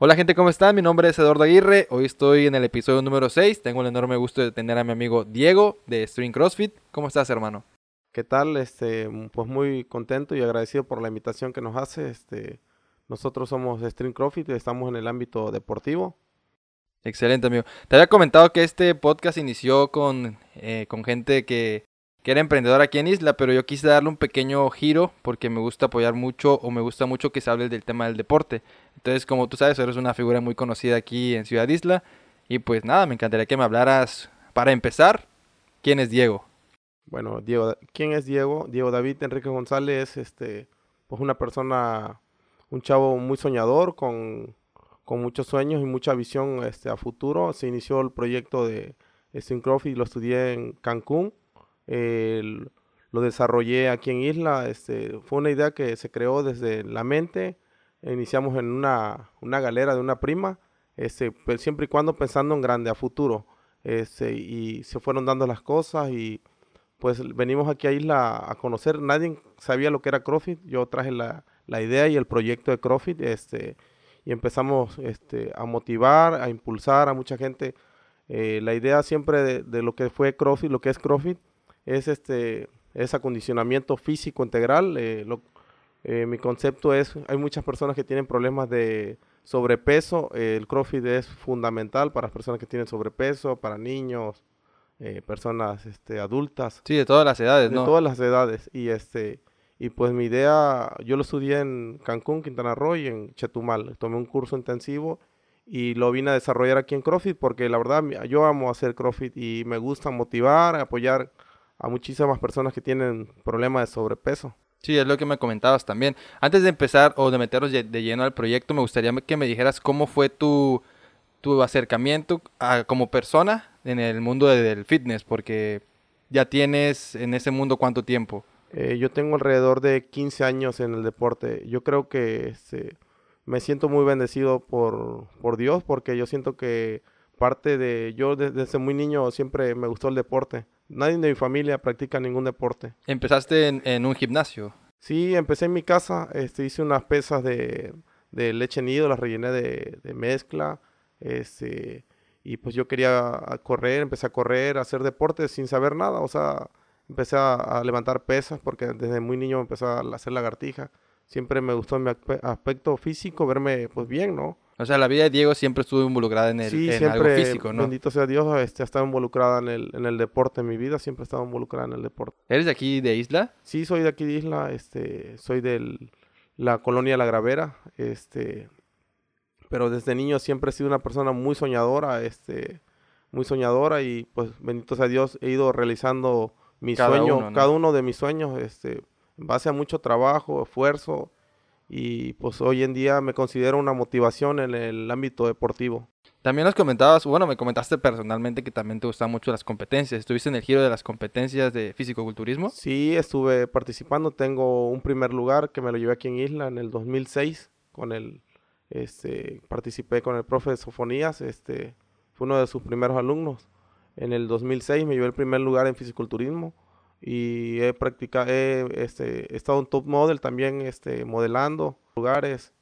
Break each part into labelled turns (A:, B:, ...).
A: Hola gente, ¿cómo están? Mi nombre es Eduardo Aguirre. Hoy estoy en el episodio número 6. Tengo el enorme gusto de tener a mi amigo Diego de String CrossFit. ¿Cómo estás, hermano?
B: ¿Qué tal? Este, pues muy contento y agradecido por la invitación que nos hace. Este, nosotros somos String CrossFit y estamos en el ámbito deportivo.
A: Excelente, amigo. Te había comentado que este podcast inició con, eh, con gente que, que era emprendedora aquí en Isla, pero yo quise darle un pequeño giro porque me gusta apoyar mucho o me gusta mucho que se hable del tema del deporte. Entonces, como tú sabes, eres una figura muy conocida aquí en Ciudad Isla. Y pues nada, me encantaría que me hablaras, para empezar, ¿quién es Diego?
B: Bueno, Diego, ¿quién es Diego? Diego David Enrique González, este, pues una persona, un chavo muy soñador, con, con muchos sueños y mucha visión este, a futuro. Se inició el proyecto de Syncroft y lo estudié en Cancún. Lo desarrollé aquí en Isla. Este, fue una idea que se creó desde la mente iniciamos en una, una galera de una prima, este, pues, siempre y cuando pensando en grande, a futuro. Este, y se fueron dando las cosas y pues venimos aquí a Isla a conocer. Nadie sabía lo que era CrossFit. Yo traje la, la idea y el proyecto de CrossFit este, y empezamos este, a motivar, a impulsar a mucha gente. Eh, la idea siempre de, de, lo que fue CrossFit, lo que es CrossFit, es este es acondicionamiento físico integral. Eh, lo, eh, mi concepto es, hay muchas personas que tienen problemas de sobrepeso, el CrossFit es fundamental para las personas que tienen sobrepeso, para niños, eh, personas este, adultas.
A: Sí, de todas las edades,
B: ¿no? De todas las edades. Y este y pues mi idea, yo lo estudié en Cancún, Quintana Roo y en Chetumal. Tomé un curso intensivo y lo vine a desarrollar aquí en CrossFit porque la verdad yo amo hacer CrossFit y me gusta motivar, apoyar a muchísimas personas que tienen problemas de sobrepeso.
A: Sí, es lo que me comentabas también. Antes de empezar o de meternos de lleno al proyecto, me gustaría que me dijeras cómo fue tu, tu acercamiento a, como persona en el mundo del fitness, porque ya tienes en ese mundo cuánto tiempo.
B: Eh, yo tengo alrededor de 15 años en el deporte. Yo creo que este, me siento muy bendecido por, por Dios, porque yo siento que parte de, yo desde muy niño siempre me gustó el deporte. Nadie de mi familia practica ningún deporte.
A: ¿Empezaste en, un gimnasio?
B: Sí, empecé en mi casa. Este, hice unas pesas de, leche nido, las rellené de, mezcla. Este, y pues yo quería correr, empecé a correr, a hacer deporte sin saber nada. O sea, empecé a, levantar pesas porque desde muy niño empecé a hacer lagartija. Siempre me gustó mi aspecto físico, verme pues bien, ¿no?
A: O sea, la vida de Diego siempre estuvo involucrada en, el, en algo físico, ¿no?
B: Bendito sea Dios, este, ha estado involucrada en el, en el deporte. En mi vida siempre he estado involucrada en el deporte.
A: ¿Eres de aquí de Isla?
B: Sí, soy de aquí de Isla. Este, soy de la colonia La Gravera. Este, pero desde niño siempre he sido una persona muy soñadora, este, muy soñadora y pues bendito sea Dios he ido realizando mis sueños, cada uno de mis sueños, este, en base a mucho trabajo, esfuerzo y pues hoy en día me considero una motivación en el ámbito deportivo.
A: También nos comentabas, bueno, me comentaste personalmente que también te gustan mucho las competencias. ¿Estuviste en el giro de las competencias de físico-culturismo?
B: Sí, estuve participando. Tengo un primer lugar que me lo llevé aquí en Isla en el 2006. Con el, este, participé con el profe de Sofonías. Este, fue uno de sus primeros alumnos. En el 2006 me llevé el primer lugar en fisiculturismo y he practicado, he, este, estado en top model también, este, modelando lugares.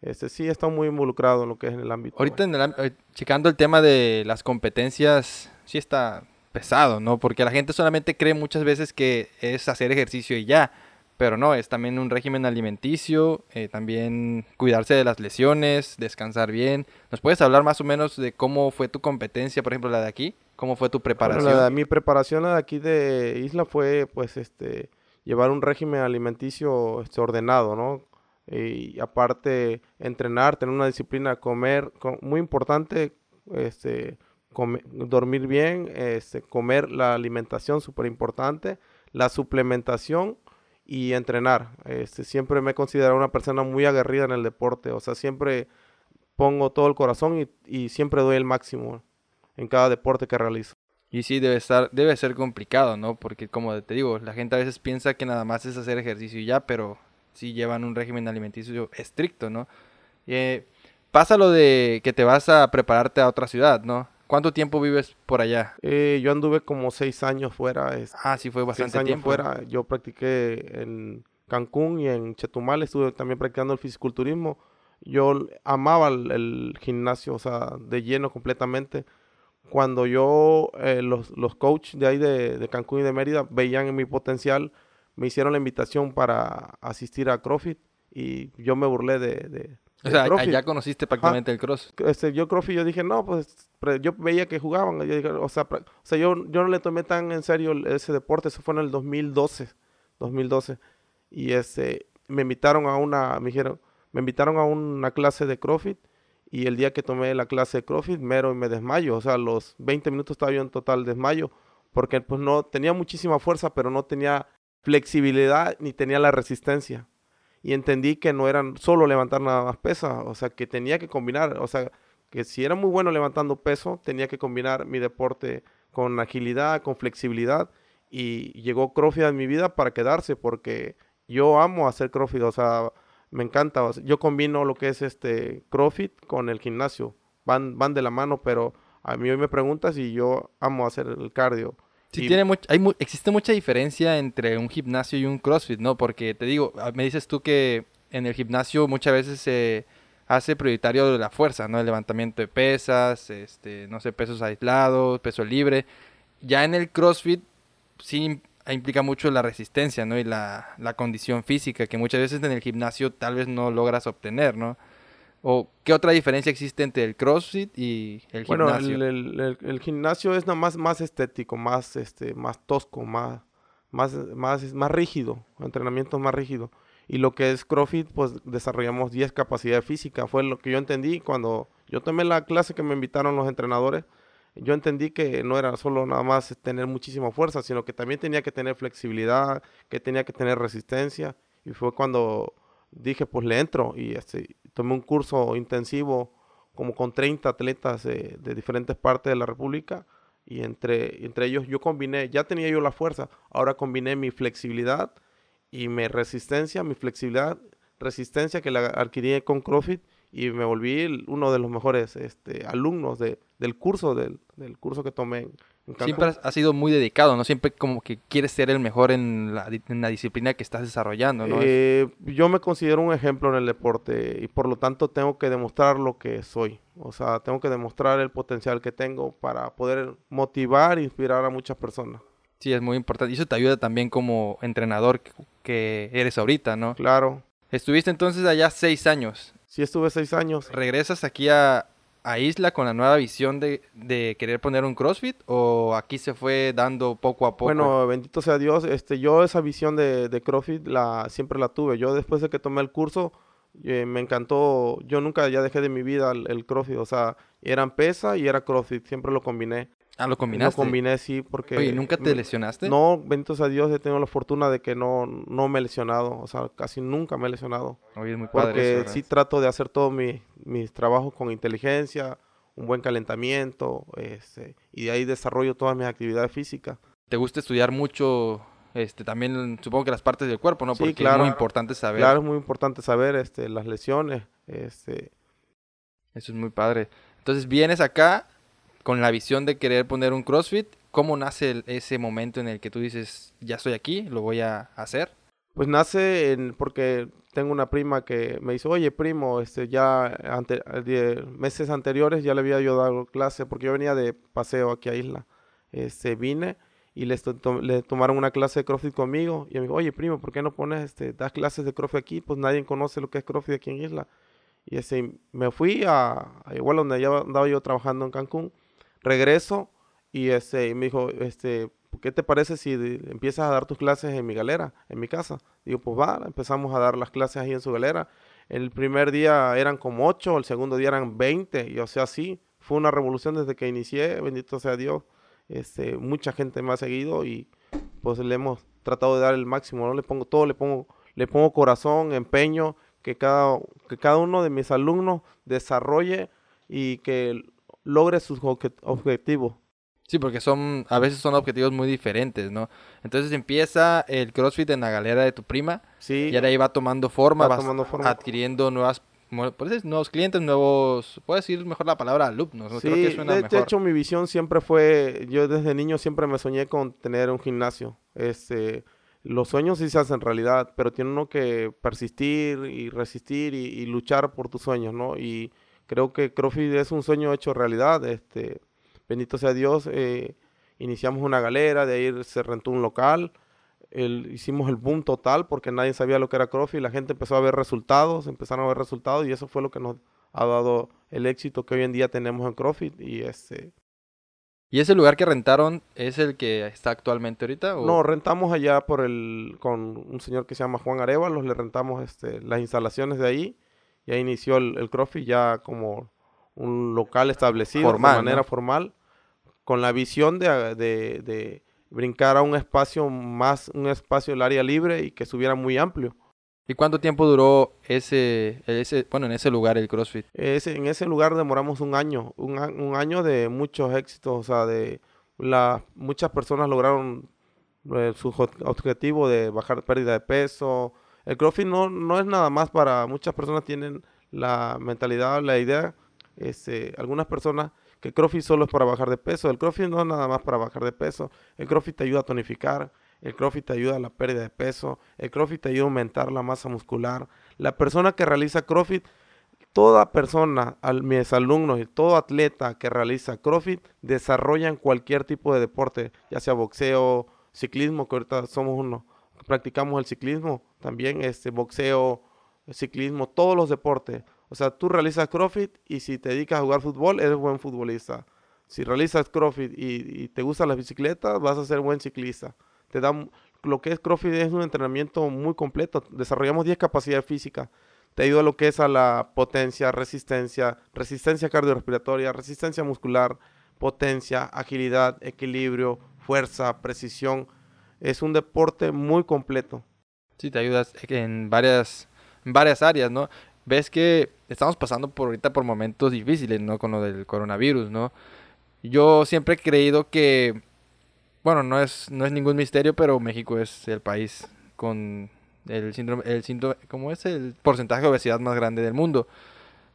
B: Este, sí, he estado muy involucrado en lo que es en el ámbito.
A: Ahorita, en el, eh, checando el tema de las competencias, sí está pesado, ¿no? Porque la gente solamente cree muchas veces que es hacer ejercicio y ya, pero no, es también un régimen alimenticio, eh, también cuidarse de las lesiones, descansar bien. ¿Nos puedes hablar más o menos de cómo fue tu competencia, por ejemplo, la de aquí? ¿Cómo fue tu preparación?
B: mi preparación de aquí de Isla fue, pues, este, llevar un régimen alimenticio este, ordenado, ¿no? Y aparte, entrenar, tener una disciplina, comer, muy importante, este, dormir bien, este, comer la alimentación, súper importante, la suplementación y entrenar. Este, siempre me he considerado una persona muy aguerrida en el deporte, o sea, siempre pongo todo el corazón y, y siempre doy el máximo en cada deporte que realizo.
A: Y sí, debe, estar, debe ser complicado, ¿no? Porque como te digo, la gente a veces piensa que nada más es hacer ejercicio y ya, pero sí llevan un régimen alimenticio estricto, ¿no? Eh, pasa lo de que te vas a prepararte a otra ciudad, ¿no? ¿Cuánto tiempo vives por allá?
B: Eh, yo anduve como seis años fuera.
A: ah, sí, fue bastante seis años tiempo.
B: fuera. Yo practiqué en Cancún y en Chetumal. Estuve también practicando el fisiculturismo. yo amaba el, el gimnasio, o sea, de lleno completamente. Cuando yo, eh, los, los coaches de ahí de, de Cancún y de Mérida veían en mi potencial, me hicieron la invitación para asistir a CrossFit y yo me burlé de, de,
A: O sea,
B: CrossFit.
A: ya conociste prácticamente el cross.
B: Este, yo CrossFit, yo dije, no, pues yo veía que jugaban. yo dije, o sea, o sea yo, yo no le tomé tan en serio ese deporte, eso fue en el 2012, 2012. Y este, me invitaron a una, me dijeron, me invitaron a una clase de CrossFit y el día que tomé la clase de CrossFit, mero y me desmayo, o sea, los 20 minutos estaba yo en total desmayo, porque pues no, tenía muchísima fuerza, pero no tenía flexibilidad ni tenía la resistencia. Y entendí que no eran solo levantar nada más pesa, o sea, que tenía que combinar, o sea, que si era muy bueno levantando peso, tenía que combinar mi deporte con agilidad, con flexibilidad. Y llegó CrossFit a mi vida para quedarse, porque yo amo hacer CrossFit, o sea, me encanta. yo combino lo que es este CrossFit con el gimnasio. Van, van de la mano, pero a mí hoy me preguntas y yo amo hacer el cardio.
A: Sí,
B: Y-
A: tiene much- hay mu- existe mucha diferencia entre un gimnasio y un CrossFit, ¿no? Porque te digo, ah, me dices tú que en el gimnasio muchas veces se hace prioritario la fuerza, ¿no? El levantamiento de pesas, este, no sé, pesos aislados, peso libre. Ya en el CrossFit sí implica mucho la resistencia, ¿no? Y la, la condición física, que muchas veces en el gimnasio tal vez no logras obtener, ¿no? ¿O qué otra diferencia existe entre el CrossFit y el
B: Bueno,
A: gimnasio?
B: el, el- el- el gimnasio es nada más, más estético, más, este, más tosco, más, más, más, más rígido, entrenamiento más rígido. Y lo que es CrossFit, pues desarrollamos 10 capacidades físicas. Fue lo que yo entendí cuando yo tomé la clase que me invitaron los entrenadores. Yo entendí que no era solo nada más tener muchísima fuerza, sino que también tenía que tener flexibilidad, que tenía que tener resistencia. Y fue cuando dije, pues le entro y este, tomé un curso intensivo como con 30 atletas de, diferentes partes de la República y entre, entre ellos yo combiné, ya tenía yo la fuerza, ahora combiné mi flexibilidad y mi resistencia, mi flexibilidad, resistencia que la adquirí con CrossFit y me volví uno de los mejores este, alumnos de, del curso, del, del curso que tomé en, Cancún.
A: Siempre has, has sido muy dedicado, ¿no? Siempre como que quieres ser el mejor en la, di- en la disciplina que estás desarrollando, ¿no?
B: Eh, yo me considero un ejemplo en el deporte y por lo tanto tengo que demostrar lo que soy. O sea, tengo que demostrar el potencial que tengo para poder motivar e inspirar a muchas personas.
A: sí, es muy importante. Y eso te ayuda también como entrenador que eres ahorita, ¿no?
B: Claro,
A: Estuviste entonces allá seis años.
B: Sí estuve seis años.
A: ¿Regresas aquí a, a Isla con la nueva visión de, de querer poner un CrossFit? ¿O aquí se fue dando poco a poco?
B: Bueno, bendito sea Dios, este, yo esa visión de, de CrossFit la, siempre la tuve. Yo después de que tomé el curso, eh, me encantó, yo nunca ya dejé de mi vida el, el CrossFit, o sea, eran pesa y era CrossFit, siempre lo combiné.
A: Ah, lo
B: Lo
A: combinaste.
B: combiné, sí, porque...
A: Oye, ¿nunca te lesionaste?
B: No, bendito sea Dios, he tenido la fortuna de que no, no me he lesionado, o sea, casi nunca me he lesionado.
A: Oye, es muy padre
B: Porque sí trato de hacer todos mi- mis trabajos con inteligencia, un buen calentamiento, este, y de ahí desarrollo todas mis actividades físicas.
A: Te gusta estudiar mucho, este, también supongo que las partes del cuerpo, ¿no?
B: Sí,
A: Porque
B: claro.
A: es muy importante saber.
B: Claro, es muy importante saber este, las lesiones. Este,
A: Eso es muy padre. Entonces vienes acá con la visión de querer poner un CrossFit. ¿Cómo nace ese momento en el que tú dices, ya estoy aquí, lo voy a hacer?
B: pues nace en, porque tengo una prima que me dice, oye primo, este, ya ante, de- meses anteriores ya le había yo dado clase, porque yo venía de paseo aquí a Isla. Este, vine y le tomaron una clase de CrossFit conmigo y me dijo, oye primo, ¿por qué no pones, este, das clases de CrossFit aquí? Pues nadie conoce lo que es CrossFit aquí en Isla. Y este, me fui a, a igual donde ya andaba yo trabajando en Cancún, regreso y este, y me dijo, este, ¿qué te parece si empiezas a dar tus clases en mi galera, en mi casa? Digo, pues va, empezamos a dar las clases ahí en su galera. El primer día eran como 8, el segundo día eran 20, y o sea, sí, fue una revolución desde que inicié, bendito sea Dios. Este, mucha gente me ha seguido y pues le hemos tratado de dar el máximo, ¿no? Le pongo todo, le pongo, le pongo corazón, empeño, que cada, que cada uno de mis alumnos desarrolle y que logre sus obje- objetivos.
A: Sí, porque son, a veces son objetivos muy diferentes, ¿no? Entonces empieza el CrossFit en la galera de tu prima
B: Sí,
A: y ahora ahí va tomando forma,
B: Va
A: vas
B: tomando forma.
A: adquiriendo nuevas, decir, nuevos clientes, nuevos, puedes decir mejor la palabra alumnos, ¿no?
B: Sí,
A: Creo que suena
B: de,
A: mejor.
B: hecho mi visión siempre fue, yo desde niño siempre me soñé con tener un gimnasio. Este, los sueños sí se hacen realidad, pero tiene uno que persistir y resistir y, luchar por tus sueños, ¿no? Y creo que CrossFit es un sueño hecho realidad. Este, bendito sea Dios. Eh, iniciamos una galera, de ahí se rentó un local. hicimos el boom total porque nadie sabía lo que era CrossFit. La gente empezó a ver resultados, empezaron a ver resultados y eso fue lo que nos ha dado el éxito que hoy en día tenemos en CrossFit. Y este,
A: ¿Y ese lugar que rentaron es el que está actualmente ahorita?
B: No, rentamos allá por el, con un señor que se llama Juan Arevalos, le rentamos este, las instalaciones de ahí. Y ahí inició el, el CrossFit ya como un local establecido de manera formal, con la visión de, de, de, brincar a un espacio más, un espacio del área libre y que estuviera muy amplio.
A: ¿Y cuánto tiempo duró ese, ese bueno, en ese lugar el CrossFit?
B: Ese, en ese lugar demoramos un año, un, un año de muchos éxitos, o sea, de la, muchas personas lograron eh, su objetivo de bajar pérdida de peso. El CrossFit no, no es nada más para, muchas personas tienen la mentalidad, la idea, este, algunas personas que el solo es para bajar de peso. El CrossFit no es nada más para bajar de peso. El CrossFit te ayuda a tonificar, el CrossFit te ayuda a la pérdida de peso. El CrossFit te ayuda a aumentar la masa muscular. La persona que realiza CrossFit, toda persona, mis alumnos y todo atleta que realiza CrossFit desarrollan cualquier tipo de deporte, ya sea boxeo, ciclismo, que ahorita somos uno, practicamos el ciclismo, también este boxeo, ciclismo, todos los deportes. O sea, tú realizas CrossFit y si te dedicas a jugar fútbol, eres buen futbolista. Si realizas CrossFit y, te gustan las bicicletas, vas a ser buen ciclista te da lo que es CrossFit es un entrenamiento muy completo. Desarrollamos 10 capacidades físicas. Te ayuda a lo que es a la potencia, resistencia, resistencia cardiorrespiratoria, resistencia muscular, potencia, agilidad, equilibrio, fuerza, precisión. Es un deporte muy completo.
A: Sí, te ayudas en varias, en varias áreas, ¿no? Ves que estamos pasando por ahorita por momentos difíciles, ¿no? Con lo del coronavirus, ¿no? Yo siempre he creído que bueno, no es, no es ningún misterio, pero México es el país con el síndrome, el síndrome, ¿cómo es? El porcentaje de obesidad más grande del mundo.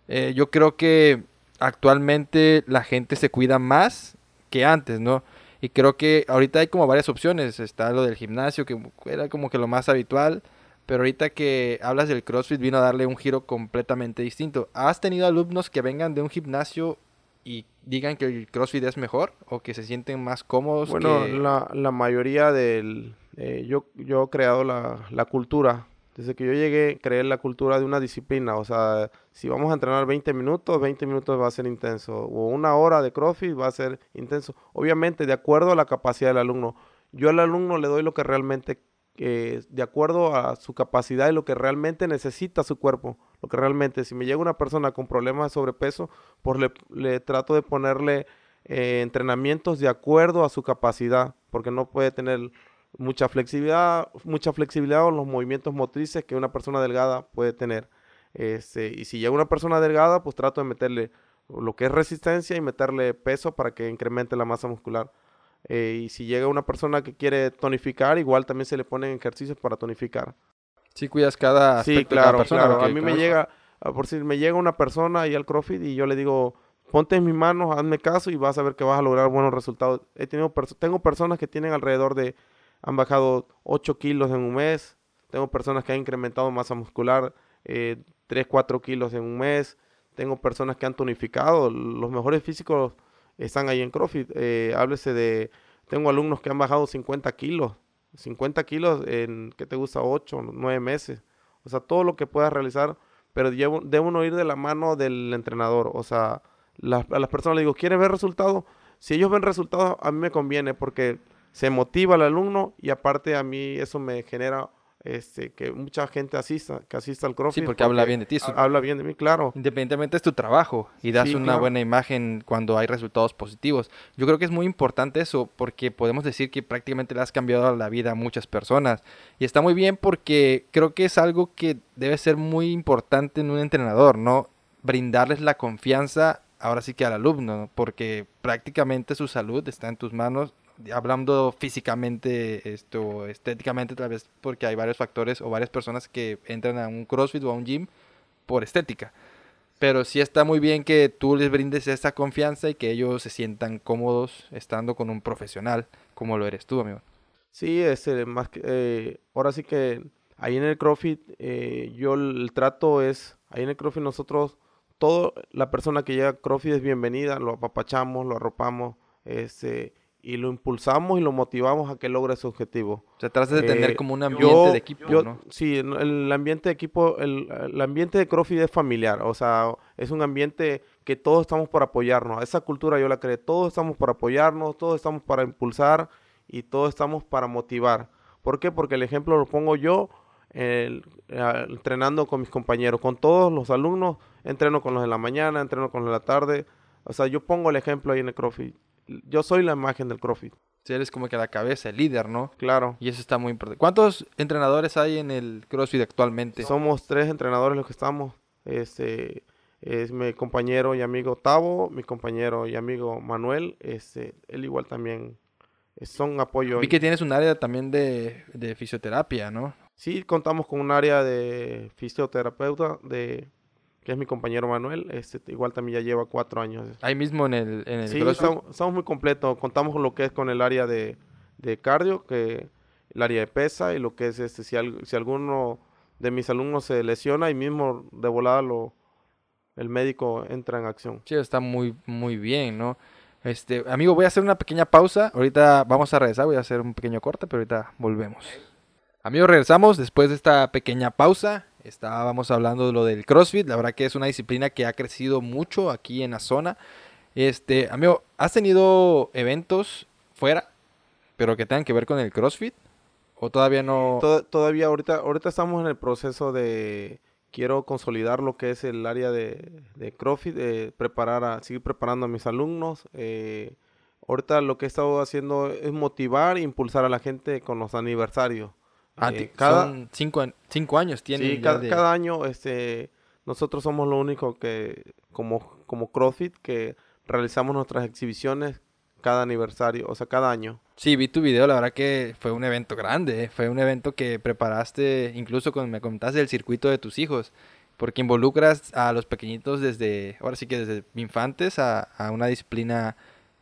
A: Eh, yo creo que actualmente la gente se cuida más que antes, ¿no? Y creo que ahorita hay como varias opciones. Está lo del gimnasio, que era como que lo más habitual. Pero ahorita que hablas del CrossFit vino a darle un giro completamente distinto. ¿Has tenido alumnos que vengan de un gimnasio y digan que el CrossFit es mejor o que se sienten más cómodos?
B: Bueno, la, la, mayoría del... Eh, yo, yo he creado la, la, cultura. Desde que yo llegué, creé la cultura de una disciplina. O sea, si vamos a entrenar 20 minutos, 20 minutos va a ser intenso. O una hora de CrossFit va a ser intenso. Obviamente, de acuerdo a la capacidad del alumno. Yo al alumno le doy lo que realmente de acuerdo a su capacidad y lo que realmente necesita su cuerpo. Lo que realmente, si me llega una persona con problemas de sobrepeso, pues le, trato de ponerle eh, entrenamientos de acuerdo a su capacidad, porque no puede tener mucha flexibilidad, mucha flexibilidad en los movimientos motrices que una persona delgada puede tener. Este, y si llega una persona delgada, pues trato de meterle lo que es resistencia y meterle peso para que incremente la masa muscular. Eh, y si llega una persona que quiere tonificar, igual también se le ponen ejercicios para tonificar.
A: Sí, cuidas cada
B: aspecto sí, claro, persona. Claro. A mí me llega, por si me llega una persona y al CrossFit y yo le digo, ponte en mis manos, hazme caso y vas a ver que vas a lograr buenos resultados. He tenido tengo personas que tienen alrededor de, han bajado 8 kilos en un mes. Tengo personas que han incrementado masa muscular eh, 3, 4 kilos en un mes. Tengo personas que han tonificado. Los mejores físicos están ahí en CrossFit. Eh, háblese de, tengo alumnos que han bajado 50 kilos, 50 kilos en, ¿qué te gusta? 8, 9 meses. O sea, todo lo que puedas realizar, pero debe uno ir de la mano del entrenador. O sea, a las personas le digo, ¿quieres ver resultados? Si ellos ven resultados, a mí me conviene porque se motiva al alumno y aparte a mí eso me genera este, que mucha gente asista, que asista al CrossFit.
A: Sí, porque, habla bien de ti.
B: Habla bien de mí, claro.
A: Independientemente es tu trabajo y das una buena imagen cuando hay resultados positivos. Yo creo que es muy importante eso porque podemos decir que prácticamente le has cambiado la vida a muchas personas. Y está muy bien porque creo que es algo que debe ser muy importante en un entrenador, ¿no? Brindarles la confianza ahora sí que al alumno, porque prácticamente su salud está en tus manos hablando físicamente, esto, estéticamente tal vez, porque hay varios factores o varias personas que entran a un CrossFit o a un gym por estética. Pero sí está muy bien que tú les brindes esa confianza y que ellos se sientan cómodos estando con un profesional como lo eres tú, amigo.
B: Sí, este, más que, eh, ahora sí que ahí en el CrossFit eh, yo el, trato es, ahí en el CrossFit nosotros, toda la persona que llega a CrossFit es bienvenida, lo apapachamos, lo arropamos, este, y lo impulsamos y lo motivamos a que logre su objetivo.
A: Se trata de tener eh, como un ambiente de equipo, ¿no?
B: Sí, el, ambiente de equipo, el, el, ambiente de CrossFit es familiar, o sea, es un ambiente que todos estamos por apoyarnos. Esa cultura yo la creé, todos estamos por apoyarnos, todos estamos para impulsar y todos estamos para motivar. ¿Por qué? Porque el ejemplo lo pongo yo entrenando con mis compañeros, con todos los alumnos, entreno con los de la mañana, entreno con los de la tarde. O sea, yo pongo el ejemplo ahí en el CrossFit yo soy la imagen del CrossFit.
A: Sí, eres como que la cabeza, el líder, ¿no?
B: Claro.
A: Y eso está muy importante. ¿Cuántos entrenadores hay en el CrossFit actualmente?
B: Somos tres entrenadores los que estamos. Este es mi compañero y amigo Tavo, mi compañero y amigo Manuel. Este, él igual también son apoyo.
A: Vi que tienes un área también de, de fisioterapia, ¿no?
B: Sí, contamos con un área de fisioterapeuta, de que es mi compañero Manuel, este, igual también ya lleva cuatro años.
A: Ahí mismo en el, en el
B: Sí, estamos, muy completos. Contamos con lo que es con el área de, de, cardio, que el área de pesa y lo que es este, si, si alguno de mis alumnos se lesiona y mismo de volada lo, el médico entra en acción.
A: Sí, está muy, muy bien, ¿no? Este, amigo, voy a hacer una pequeña pausa. Ahorita vamos a regresar, voy a hacer un pequeño corte, pero ahorita volvemos. Amigos, regresamos después de esta pequeña pausa. Estábamos hablando de lo del CrossFit. La verdad que es una disciplina que ha crecido mucho aquí en la zona. Este, amigo, ¿has tenido eventos fuera, pero que tengan que ver con el CrossFit? ¿O todavía no?
B: todavía ahorita, ahorita estamos en el proceso de quiero consolidar lo que es el área de, de CrossFit, de preparar a, seguir preparando a mis alumnos. Eh, ahorita lo que he estado haciendo es motivar e impulsar a la gente con los aniversarios.
A: Ah, eh, cada, son cinco, cinco años tiene.
B: Sí, cada, año este, nosotros somos lo único que, como, como CrossFit, que realizamos nuestras exhibiciones cada aniversario, o sea, cada año.
A: Sí, vi tu video, la verdad que fue un evento grande, ¿eh? fue un evento que preparaste, incluso cuando me contaste del circuito de tus hijos, porque involucras a los pequeñitos desde, ahora sí que desde infantes a, a una disciplina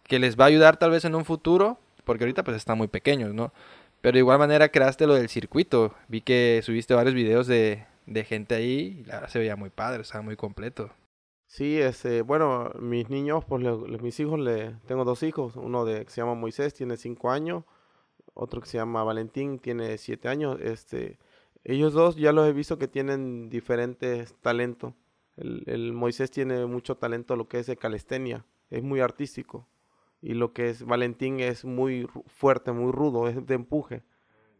A: que les va a ayudar tal vez en un futuro, porque ahorita pues están muy pequeños, ¿no? Pero de igual manera creaste lo del circuito. Vi que subiste varios videos de, de gente ahí y la verdad se veía muy padre, estaba muy completo.
B: Sí, este, bueno, mis niños, pues mis hijos, le, tengo dos hijos, uno de, que se llama Moisés, tiene cinco años, otro que se llama Valentín, tiene siete años. Este, ellos dos ya los he visto que tienen diferentes talentos. El, el Moisés tiene mucho talento lo que es de calistenia, es muy artístico y lo que es Valentín es muy fuerte, muy rudo, es de empuje.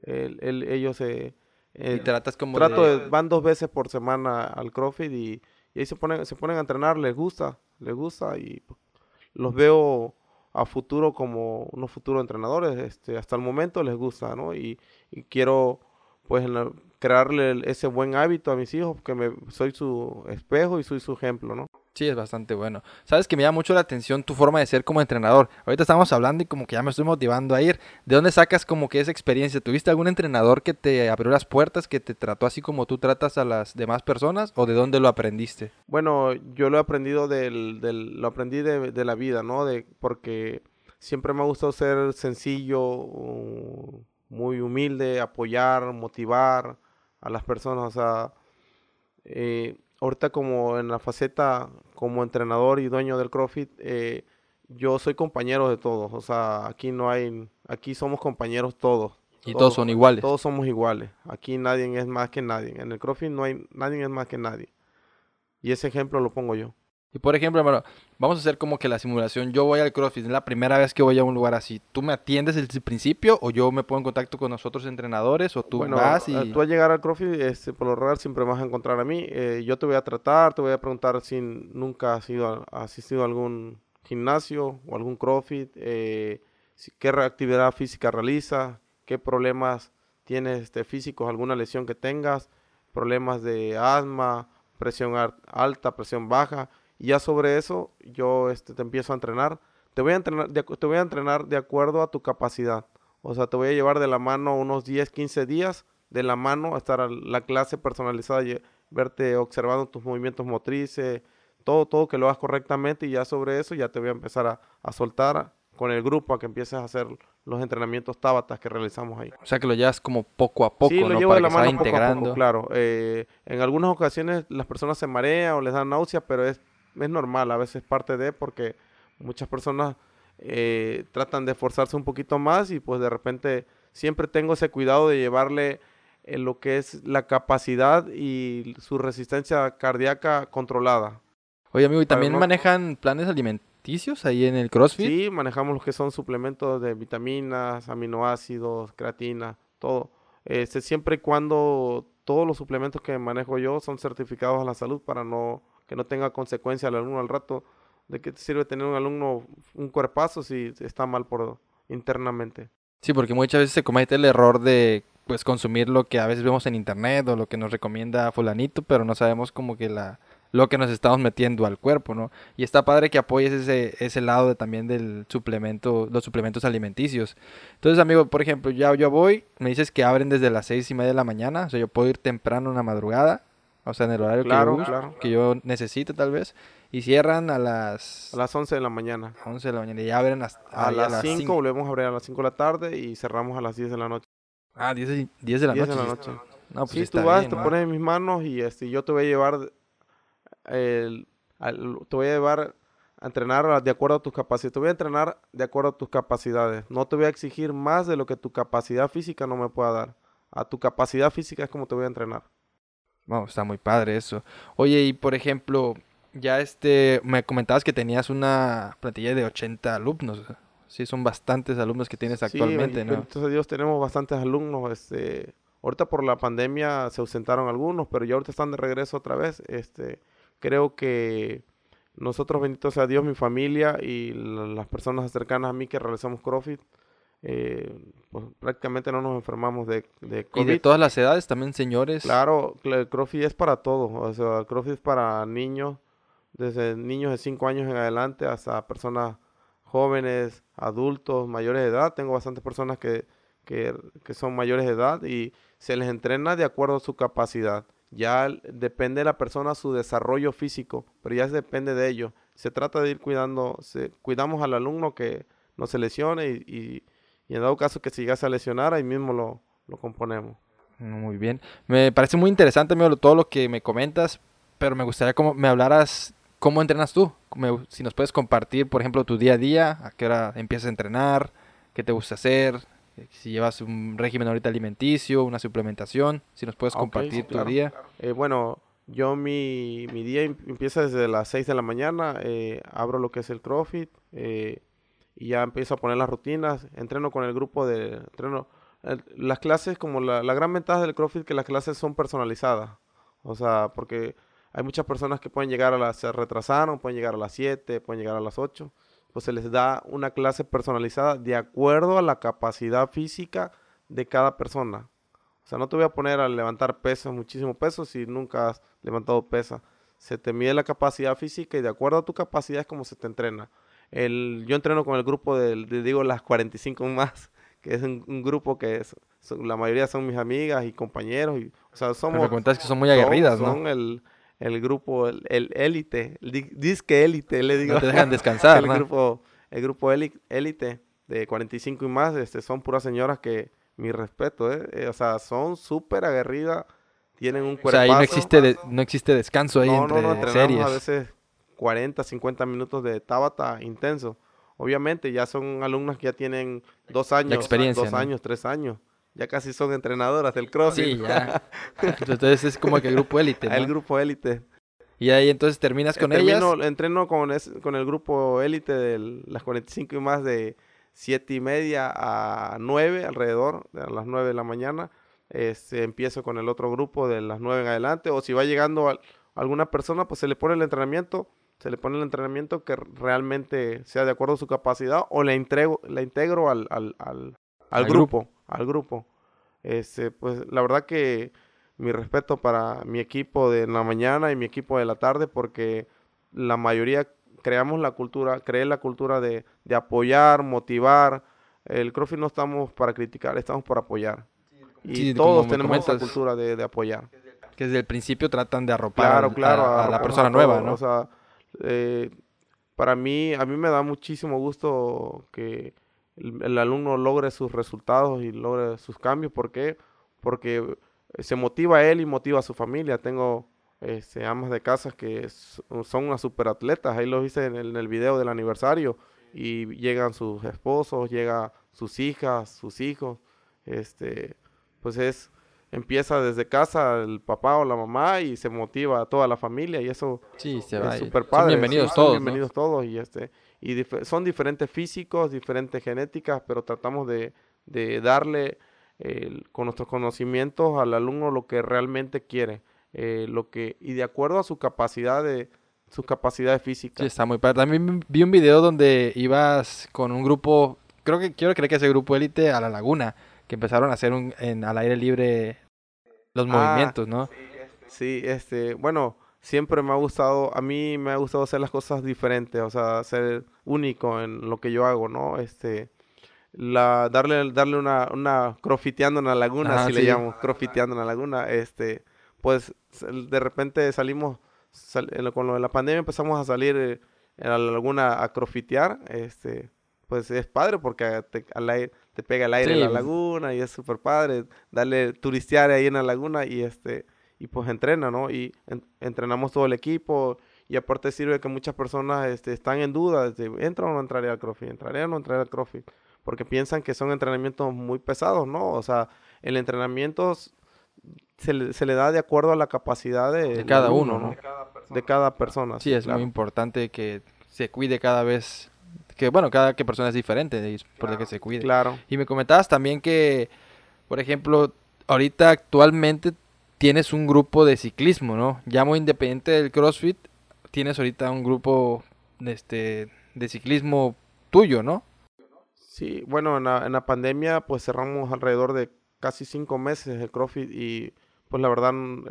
B: El, ellos se...
A: Eh, tratas como
B: trato van dos veces por semana al CrossFit y, ahí se ponen, se ponen a entrenar, les gusta, les gusta y los veo a futuro como unos futuros entrenadores, este, hasta el momento les gusta, ¿no? Y, y quiero pues crearle ese buen hábito a mis hijos, porque me, soy su espejo y soy su ejemplo, ¿no?
A: Sí, es bastante bueno. Sabes que me llama mucho la atención tu forma de ser como entrenador. Ahorita estamos hablando y como que ya me estoy motivando a ir. ¿De dónde sacas como que esa experiencia? ¿Tuviste algún entrenador que te abrió las puertas, que te trató así como tú tratas a las demás personas? ¿O de dónde lo aprendiste?
B: Bueno, yo lo he aprendido del, lo aprendí de, de, la vida, ¿no? De, porque siempre me ha gustado ser sencillo, muy humilde, apoyar, motivar a las personas. O sea, eh, ahorita como en la faceta como entrenador y dueño del CrossFit, eh, yo soy compañero de todos. O sea, aquí no hay, aquí somos compañeros todos.
A: Y todos, son iguales.
B: Todos somos iguales. Aquí nadie es más que nadie. En el CrossFit no hay, nadie es más que nadie. Y ese ejemplo lo pongo yo.
A: Y por ejemplo, hermano, vamos a hacer como que la simulación. Yo voy al CrossFit, es la primera vez que voy a un lugar así. ¿Tú me atiendes desde el principio o yo me pongo en contacto con nosotros entrenadores o tú vas y...
B: Tú al llegar al CrossFit, este, por lo regular siempre vas a encontrar a mí. Eh, yo te voy a tratar, te voy a preguntar si nunca has, ido asistido a algún gimnasio o algún CrossFit, eh, qué actividad física realiza, qué problemas tienes este, físicos, alguna lesión que tengas, problemas de asma, presión alta, presión baja y ya sobre eso yo este, te empiezo a entrenar. Te voy a entrenar, de, te voy a entrenar de acuerdo a tu capacidad. O sea, te voy a llevar de la mano unos 10, 15 días de la mano a estar a la clase personalizada, y verte observando tus movimientos motrices, todo, todo que lo hagas correctamente y ya sobre eso ya te voy a empezar a, soltar con el grupo a que empieces a hacer los entrenamientos tabatas que realizamos ahí.
A: O sea que lo llevas como poco a poco,
B: Sí, lo
A: ¿no?
B: llevo
A: Para
B: de la
A: que
B: mano poco a
A: integrando.
B: poco, claro. Eh, en algunas ocasiones las personas se marean o les dan náuseas, pero es, es normal, a veces parte de porque muchas personas eh, tratan de esforzarse un poquito más y pues de repente siempre tengo ese cuidado de llevarle eh, lo que es la capacidad y su resistencia cardíaca controlada.
A: Oye, amigo, ¿y también manejan planes alimenticios ahí en el CrossFit?
B: Sí, manejamos lo que son suplementos de vitaminas, aminoácidos, creatina, todo. Este, siempre y cuando todos los suplementos que manejo yo son certificados a la salud para no que no tenga consecuencia al alumno al rato. ¿De qué te sirve tener un alumno un cuerpazo si está mal por internamente?
A: Sí, porque muchas veces se comete el error de pues consumir lo que a veces vemos en internet o lo que nos recomienda fulanito, pero no sabemos como que la lo que nos estamos metiendo al cuerpo, ¿no? Y está padre que apoyes ese, ese lado también del suplemento, los suplementos alimenticios. Entonces, amigo, por ejemplo, ya yo voy, me dices que abren desde las seis y media de la mañana, o sea, yo puedo ir temprano en la madrugada, o sea, en el horario
B: Claro,
A: que, yo,
B: claro.
A: que yo necesite tal vez, y cierran a las
B: A las 11 de la mañana.
A: 11 de la mañana y ya abren hasta
B: A
A: ahí
B: las 5
A: cinco.
B: volvemos a abrir a las 5 de la tarde y cerramos a las 10 de la noche.
A: Ah, 10, y- 10 de la
B: 10
A: noche.
B: de la noche.
A: No, pues sí
B: tú vas,
A: bien,
B: te
A: ¿no?
B: pones en mis manos y este, yo te voy a llevar, el- al- te voy a llevar a entrenar a- de acuerdo a tus capacidades. Te voy a entrenar de acuerdo a tus capacidades. No te voy a exigir más de lo que tu capacidad física no me pueda dar. A tu capacidad física es como te voy a entrenar.
A: Está muy padre eso. Oye, y por ejemplo, ya este, me comentabas que tenías una plantilla de 80 alumnos. Sí, son bastantes alumnos que tienes
B: Sí,
A: actualmente,
B: ben-
A: ¿no?
B: sea Dios, tenemos bastantes alumnos. Este, ahorita por la pandemia se ausentaron algunos, pero ya ahorita están de regreso otra vez. Este, creo que nosotros, bendito sea Dios, mi familia y la- las personas cercanas a mí que realizamos CrossFit, eh, pues prácticamente no nos enfermamos de, de
A: Y de
B: COVID.
A: todas las edades, también señores.
B: Claro, cl- el CrossFit es para todo. O sea, el CrossFit es para niños, desde niños de 5 años en adelante hasta personas jóvenes, adultos, mayores de edad. Tengo bastantes personas que, que, que son mayores de edad y se les entrena de acuerdo a su capacidad. Ya depende de la persona su desarrollo físico, pero ya depende de ello. Se trata de ir cuidando, se, cuidamos al alumno que no se lesione y, y, y en dado caso que se llegase a lesionar, ahí mismo lo, lo componemos.
A: Muy bien. Me parece muy interesante, amigo, todo lo que me comentas, pero me gustaría como me hablaras cómo entrenas tú. Me- si nos puedes compartir, por ejemplo, tu día a día, a qué hora empiezas a entrenar, qué te gusta hacer, eh, si llevas un régimen ahorita alimenticio, una suplementación, si nos puedes compartir
B: sí,
A: tu
B: claro.
A: día.
B: Eh, bueno, yo mi, mi día em- empieza desde las 6 de la mañana, eh, abro lo que es el CrossFit eh, y ya empiezo a poner las rutinas, entreno con el grupo de, entreno, las clases, como la, la gran ventaja del CrossFit que las clases son personalizadas, o sea, porque hay muchas personas que pueden llegar a las, se retrasaron, pueden llegar a las 7, pueden llegar a las 8, pues se les da una clase personalizada de acuerdo a la capacidad física de cada persona. O sea, no te voy a poner a levantar peso, muchísimo peso, si nunca has levantado pesa. Se te mide la capacidad física y de acuerdo a tu capacidad es como se te entrena. El, yo entreno con el grupo de, de, digo, las 45 más, que es un, un grupo que es, son- la mayoría son mis amigas y compañeros. Y, o sea,
A: Pero
B: somos
A: me comentas que son muy
B: son-
A: aguerridas, ¿no?
B: son el, el grupo, el élite, el, di- disque élite, le digo.
A: No te dejan descansar,
B: el
A: ¿no?
B: grupo, el grupo élite de 45 y más, este, son puras señoras que, mi respeto, ¿eh? Eh, o sea, son súper aguerridas, tienen un
A: O sea, ahí no existe, de- no existe descanso ahí
B: No,
A: entre
B: no, no,
A: series.
B: a veces 40, 50 minutos de Tabata intenso. Obviamente ya son alumnas que ya tienen dos años,
A: experiencia,
B: dos
A: ¿no?
B: años, tres años. Ya casi son entrenadoras del CrossFit.
A: Sí, ya. Entonces es como que el grupo élite, ¿no?
B: El grupo élite.
A: Y ahí entonces terminas con
B: termino-
A: ellas.
B: Entreno con, es- con el grupo élite de las 45 y más de 7 y media a 9 alrededor, de las 9 de la mañana. Este, empiezo con el otro grupo de las 9 en adelante. O si va llegando al- alguna persona, pues se le pone el entrenamiento. Se le pone el entrenamiento que realmente sea de acuerdo a su capacidad o le entrego, la integro al, al, al, al
A: Al
B: grupo, al grupo. Este, pues la verdad que mi respeto para mi equipo de la mañana y mi equipo de la tarde porque la mayoría creamos la cultura, cree la cultura de, de apoyar, motivar. El CrossFit no estamos para criticar, estamos para apoyar. Y
A: Sí,
B: todos tenemos esa cultura de, de apoyar.
A: Que desde el principio tratan de arropar
B: Claro, claro.
A: a, a la
B: arropamos
A: persona
B: a
A: nueva, ¿no?
B: O sea, eh, para mí, a mí me da muchísimo gusto que el, alumno logre sus resultados y logre sus cambios. ¿Por qué? Porque se motiva a él y motiva a su familia. Tengo este, amas de casas que son unas superatletas. Ahí lo hice en el, video del aniversario. Y llegan sus esposos, llega sus hijas, sus hijos. Este, pues es, empieza desde casa el papá o la mamá y se motiva a toda la familia y eso
A: Sí, se va.
B: es
A: y
B: súper
A: son
B: padre.
A: bienvenidos
B: son
A: todos, ¿no?
B: Bienvenidos todos y este y dif- son diferentes físicos, diferentes genéticas, pero tratamos de, de darle con nuestros conocimientos al alumno lo que realmente quiere, eh, lo que y de acuerdo a su capacidad de sus capacidades
A: Sí,
B: físicas.
A: está muy padre. También vi un video donde ibas con un grupo, creo que quiero creer que ese grupo élite a la laguna, que empezaron a hacer un, en, al aire libre los
B: Ah,
A: movimientos, ¿no?
B: Sí, este, bueno, siempre me ha gustado, a mí me ha gustado hacer las cosas diferentes, o sea, ser único en lo que yo hago, ¿no? Este, la, darle, darle una, una crofiteando en la laguna,
A: Ajá,
B: así le llamo, crofiteando en la laguna, este, pues de repente salimos, sal- con lo de la pandemia empezamos a salir eh, en la laguna a crofitear, este, pues es padre porque te, al aire- te pega el aire en la
A: pues.
B: laguna y es súper padre, darle turistear ahí en la laguna y este, y pues entrena, ¿no? Y en- entrenamos todo el equipo y aparte sirve que muchas personas este, están en duda de ¿entra o no entraré al CrossFit? ¿Entraré o no entraré al CrossFit? Porque piensan que son entrenamientos muy pesados, ¿no? O sea, el entrenamiento se le, se le da de acuerdo a la capacidad de,
A: cada uno, ¿no?
B: De cada persona.
A: Sí, es muy
B: claro.
A: importante que se cuide cada vez, que bueno, cada que persona es diferente, y es por lo que se cuide.
B: Claro.
A: Y me comentabas también que, por ejemplo, ahorita actualmente tienes un grupo de ciclismo, ¿no? Ya muy independiente del CrossFit, tienes ahorita un grupo de, este, de ciclismo tuyo, ¿no?
B: Sí, bueno, en la, en la pandemia pues cerramos alrededor de casi cinco meses el CrossFit y pues la verdad mm,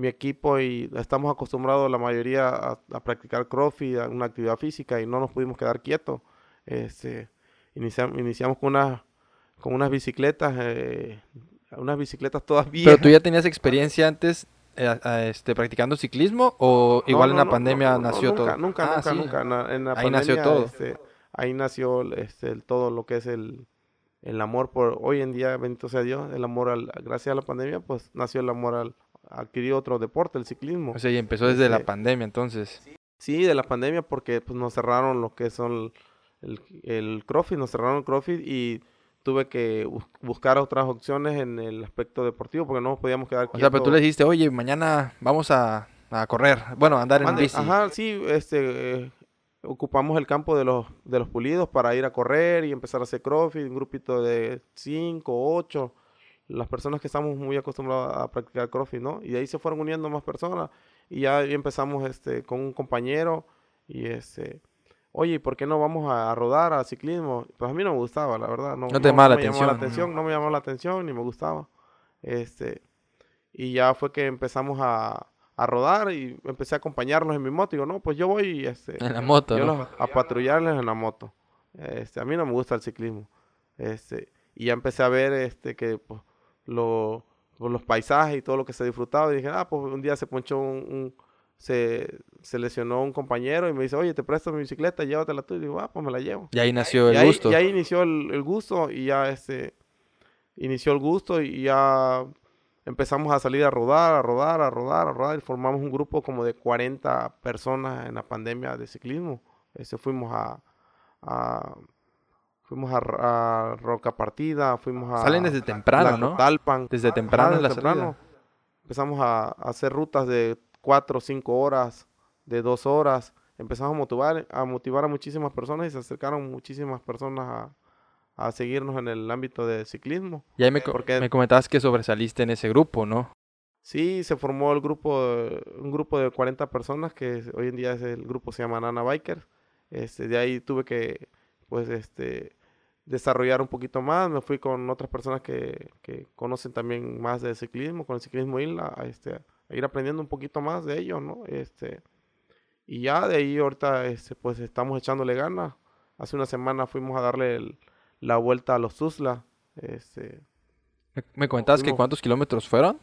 B: mi equipo y estamos acostumbrados la mayoría a, a practicar CrossFit, a una actividad física y no nos pudimos quedar quietos. Este, iniciam- iniciamos con unas con unas bicicletas, eh, unas bicicletas todas
A: Pero
B: viejas.
A: tú ya tenías experiencia antes eh, este, practicando ciclismo o igual
B: no,
A: en la
B: no,
A: pandemia nació
B: nunca,
A: todo.
B: Nunca,
A: Ah,
B: nunca,
A: sí.
B: nunca. En la, en la
A: Ahí nació
B: pandemia,
A: todo.
B: este, ahí nació este, el, todo lo que es el, el amor por hoy en día, bendito sea Dios, el amor al, gracias a la pandemia, pues nació el amor al adquirir otro deporte, el ciclismo.
A: O sea, y empezó desde la
B: Este,
A: pandemia entonces.
B: Sí, de la pandemia porque pues nos cerraron lo que son el, el CrossFit, nos cerraron el CrossFit y tuve que bus- buscar otras opciones en el aspecto deportivo porque no nos podíamos quedar
A: O sea, pero tú
B: quietos.
A: le dijiste, oye, mañana vamos a, a correr, bueno, a andar en
B: Mande,
A: bici.
B: Ajá, sí, este, eh, ocupamos el campo de los, de los pulidos para ir a correr y empezar a hacer CrossFit, un grupito de 5, 8, las personas que estamos muy acostumbrados a practicar CrossFit, ¿no? Y de ahí se fueron uniendo más personas y ya empezamos este, con un compañero y este, oye, ¿y por qué no vamos a, rodar a ciclismo? Pues a mí no me gustaba, la verdad, no,
A: No te llamaba la
B: me llamaba la
A: atención.
B: atención, no me llamaba la atención ni me gustaba. Este, y ya fue que empezamos a, a rodar y empecé a acompañarlos en mi moto. Digo, no, pues yo voy este,
A: En la moto,
B: yo
A: ¿no?
B: los- a patrullarles en la moto. Este, a mí no me gusta el ciclismo. Este, y ya empecé a ver este, que pues, lo- pues, los paisajes y todo lo que se disfrutaba. Y dije, ah, pues un día se ponchó un, un- se, se lesionó un compañero y me dice, oye, te presto mi bicicleta, llévatela tú. Y digo, ah, pues me la llevo.
A: Y ahí nació
B: Y
A: el gusto.
B: y ahí inició el, el gusto y ya este inició el gusto y ya empezamos a salir a rodar, a rodar, a rodar, a rodar y formamos un grupo como de 40 personas en la pandemia de ciclismo. Este, fuimos a, a- fuimos a, a Roca Partida, fuimos a
A: Salen desde temprano, ¿no?
B: Talpan.
A: Desde temprano en la salida.
B: temprano. Empezamos a, a hacer rutas de 4 o 5 horas, de 2 horas. Empezamos a motivar, a motivar a muchísimas personas y se acercaron muchísimas personas a, a seguirnos en el ámbito de ciclismo.
A: Y ahí me,
B: Porque-
A: me comentabas que sobresaliste en ese grupo, ¿no?
B: Sí, se formó el grupo, un grupo de 40 personas que hoy en día es el grupo se llama Nana Bikers. Este, de ahí tuve que, pues, este, desarrollar un poquito más. Me fui con otras personas que, que conocen también más de ciclismo, con el ciclismo isla, a, este, a ir aprendiendo un poquito más de ellos, ¿no? Este, y ya de ahí ahorita, este, pues, estamos echándole ganas. Hace una semana fuimos a darle el- la vuelta a los Tuzla. Este,
A: Me, me comentabas que cuántos kilómetros fueron.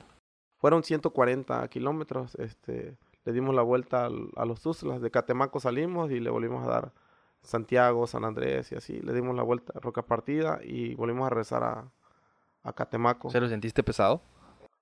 B: fueron 140 kilómetros. Este, le dimos la vuelta al- a los Tuzlas. De Catemaco salimos y le volvimos a dar Santiago, San Andrés y así. Le dimos la vuelta a Roca Partida y volvimos a regresar a, a Catemaco.
A: ¿Se lo sentiste pesado?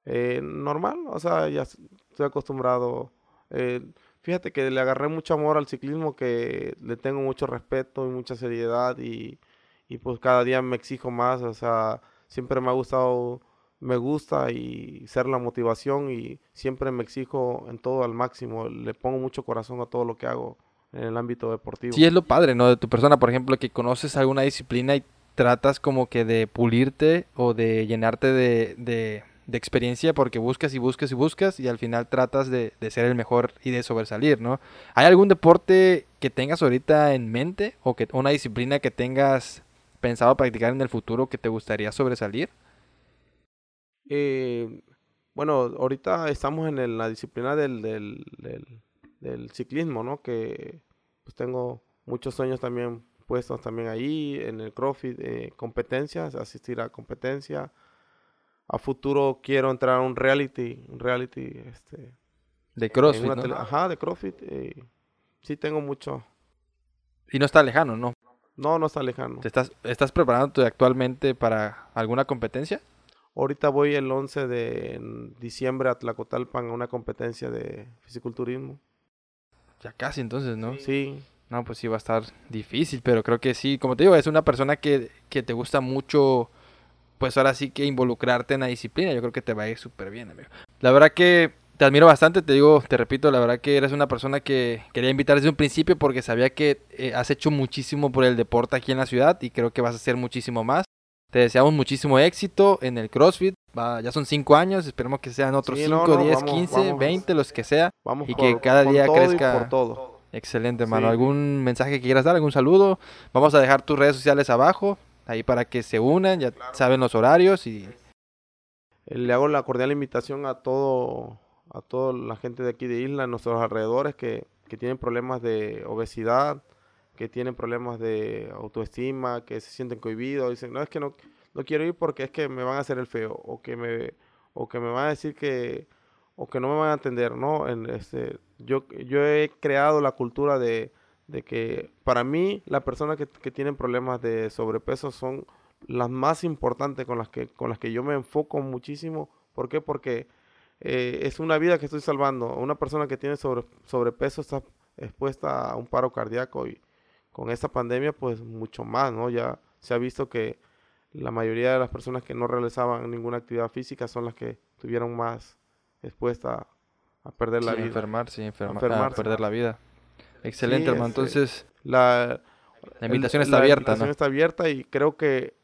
B: Eh, normal, o sea, ya estoy acostumbrado. Eh, fíjate que le agarré mucho amor al ciclismo, que le tengo mucho respeto y mucha seriedad y, y pues cada día me exijo más, o sea, siempre me ha gustado, me gusta y ser la motivación y siempre me exijo en todo al máximo, le pongo mucho corazón a todo lo que hago en el ámbito deportivo.
A: Sí, es lo padre, ¿no? De tu persona, por ejemplo, que conoces alguna disciplina y tratas como que de pulirte o de llenarte de, de, de experiencia porque buscas y buscas y buscas y al final tratas de, de ser el mejor y de sobresalir, ¿no? ¿Hay algún deporte que tengas ahorita en mente o que una disciplina que tengas pensado practicar en el futuro que te gustaría sobresalir?
B: Eh, bueno, ahorita estamos en el- la disciplina del, del, del- del ciclismo, ¿no? Que pues tengo muchos sueños también puestos también ahí, en el CrossFit, eh, competencias, asistir a competencia. A futuro quiero entrar a un reality, un reality, este,
A: De CrossFit,
B: una
A: ¿no?
B: tele- ajá, de CrossFit. eh, sí tengo mucho.
A: Y no está lejano, ¿no?
B: No, no está lejano.
A: ¿Te estás, estás preparándote actualmente para alguna competencia?
B: Ahorita voy el 11 de diciembre a Tlacotalpan a una competencia de fisiculturismo.
A: Ya casi entonces, ¿no?
B: Sí,
A: No, pues sí va a estar difícil, pero creo que sí, como te digo, es una persona que, que te gusta mucho, pues ahora sí que involucrarte en la disciplina, yo creo que te va a ir súper bien, amigo. La verdad que te admiro bastante, te digo, te repito, la verdad que eres una persona que quería invitar desde un principio porque sabía que eh, has hecho muchísimo por el deporte aquí en la ciudad y creo que vas a hacer muchísimo más. Te deseamos muchísimo éxito en el CrossFit, va- ya son 5 años, esperemos que sean otros
B: Sí,
A: 5,
B: no, no,
A: 10,
B: vamos,
A: 15,
B: vamos.
A: 20, los que sea.
B: Vamos
A: Y
B: por-
A: que cada día crezca.
B: por todo.
A: Excelente, hermano.
B: Sí.
A: ¿Algún mensaje que quieras dar? ¿Algún saludo? Vamos a dejar tus redes sociales abajo, ahí para que se unan, ya saben los horarios y
B: Eh, Le hago la cordial invitación a todo, a toda la gente de aquí de Isla, a nuestros alrededores que, que tienen problemas de obesidad, que tienen problemas de autoestima, que se sienten cohibidos, dicen, no, es que no, no quiero ir porque es que me van a hacer el feo, o que me, o que me van a decir que, o que no me van a atender, ¿no? En este, yo, yo he creado la cultura de, de que para mí las personas que, que tienen problemas de sobrepeso son las más importantes con las que, con las que yo me enfoco muchísimo. ¿Por qué? Porque eh, es una vida que estoy salvando. Una persona que tiene sobre, sobrepeso está expuesta a un paro cardíaco y con esta pandemia pues mucho más, ¿no? Ya se ha visto que la mayoría de las personas que no realizaban ninguna actividad física son las que tuvieron más expuesta a perder la vida.
A: enfermarse, enferma- ah,
B: enfermarse.
A: perder la vida. Excelente,
B: Sí,
A: hermano.
B: este,
A: Entonces,
B: La,
A: la
B: el-
A: invitación está
B: la
A: abierta,
B: invitación
A: ¿no?
B: está abierta y creo que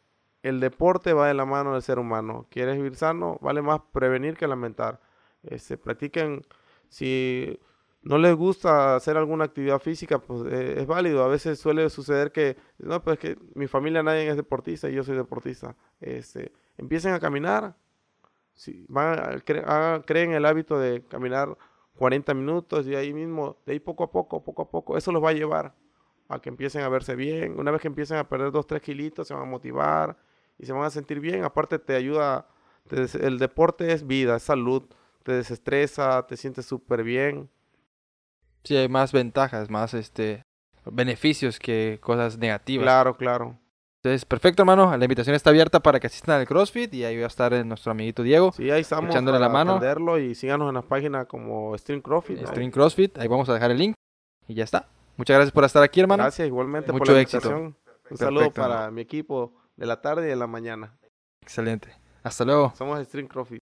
B: el deporte va de la mano del ser humano. ¿Quieres vivir sano? Vale más prevenir que lamentar. Este, practiquen, si no les gusta hacer alguna actividad física, pues eh, es válido. A veces suele suceder que, no, pues que mi familia nadie es deportista y yo soy deportista. Este, empiecen a caminar. Si van a- cre- hagan- creen el hábito de caminar 40 minutos y ahí mismo, de ahí poco a poco, poco a poco, eso los va a llevar a que empiecen a verse bien. Una vez que empiecen a perder 2, 3 kilitos, se van a motivar y se van a sentir bien. Aparte te ayuda, el deporte es vida, es salud, te desestresa, te sientes súper bien.
A: Sí, hay más ventajas, más este beneficios que cosas negativas.
B: Claro, claro.
A: Entonces, perfecto, hermano. La invitación está abierta para que asistan al CrossFit y ahí va a estar eh, nuestro amiguito Diego.
B: Sí, ahí estamos
A: Echándole la mano.
B: y síganos en las páginas como Stream ahí.
A: Stream CrossFit, ahí vamos a dejar el link y ya está. Muchas gracias por estar aquí, hermano.
B: Gracias igualmente por
A: Mucho
B: la
A: éxito.
B: invitación. Un saludo para
A: hermano.
B: mi equipo de la tarde y de la mañana.
A: Excelente. Hasta luego.
B: Somos Stream Profit.